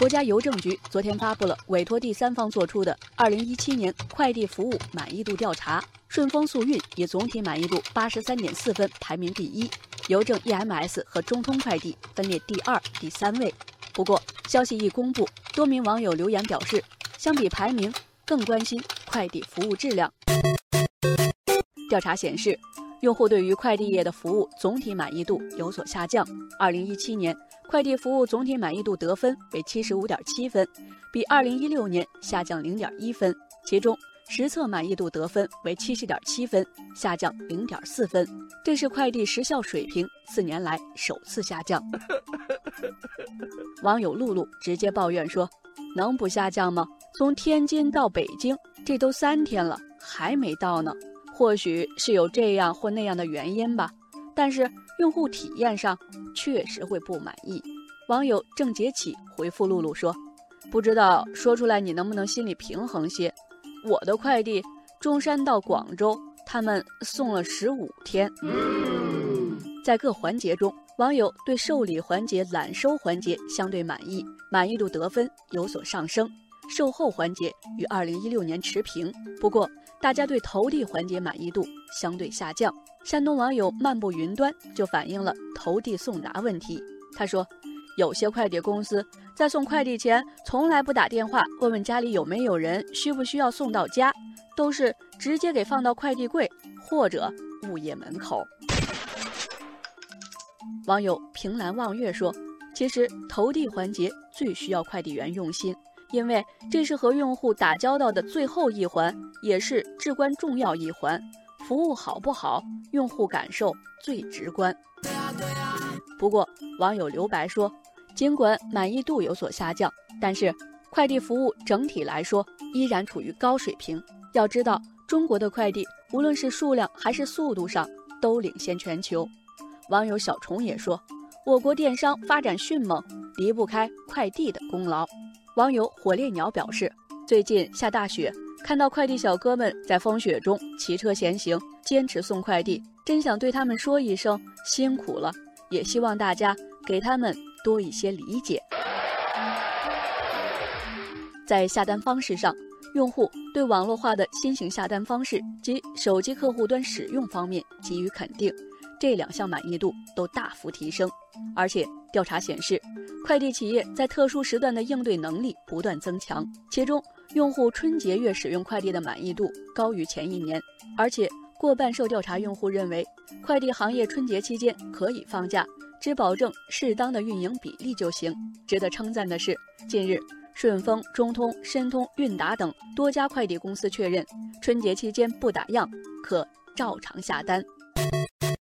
国家邮政局昨天发布了委托第三方作出的2017年快递服务满意度调查，顺丰速运以总体满意度83.4分排名第一，邮政 EMS 和中通快递分列第二、第三位。不过，消息一公布，多名网友留言表示，相比排名，更关心快递服务质量。调查显示。用户对于快递业的服务总体满意度有所下降。二零一七年，快递服务总体满意度得分为七十五点七分，比二零一六年下降零点一分。其中，实测满意度得分为七十点七分，下降零点四分，这是快递时效水平四年来首次下降。网友露露直接抱怨说：“能不下降吗？从天津到北京，这都三天了，还没到呢。”或许是有这样或那样的原因吧，但是用户体验上确实会不满意。网友郑杰起回复露露说：“不知道说出来你能不能心里平衡些？我的快递中山到广州，他们送了十五天。”在各环节中，网友对受理环节、揽收环节相对满意，满意度得分有所上升。售后环节与二零一六年持平，不过大家对投递环节满意度相对下降。山东网友漫步云端就反映了投递送达问题。他说，有些快递公司在送快递前从来不打电话问问家里有没有人，需不需要送到家，都是直接给放到快递柜或者物业门口。网友凭栏望月说，其实投递环节最需要快递员用心。因为这是和用户打交道的最后一环，也是至关重要一环。服务好不好，用户感受最直观。不过，网友刘白说，尽管满意度有所下降，但是快递服务整体来说依然处于高水平。要知道，中国的快递无论是数量还是速度上都领先全球。网友小虫也说，我国电商发展迅猛，离不开快递的功劳。网友火烈鸟表示，最近下大雪，看到快递小哥们在风雪中骑车前行，坚持送快递，真想对他们说一声辛苦了，也希望大家给他们多一些理解。在下单方式上，用户对网络化的新型下单方式及手机客户端使用方面给予肯定。这两项满意度都大幅提升，而且调查显示，快递企业在特殊时段的应对能力不断增强。其中，用户春节月使用快递的满意度高于前一年，而且过半受调查用户认为，快递行业春节期间可以放假，只保证适当的运营比例就行。值得称赞的是，近日，顺丰、中通、申通、韵达等多家快递公司确认，春节期间不打烊，可照常下单。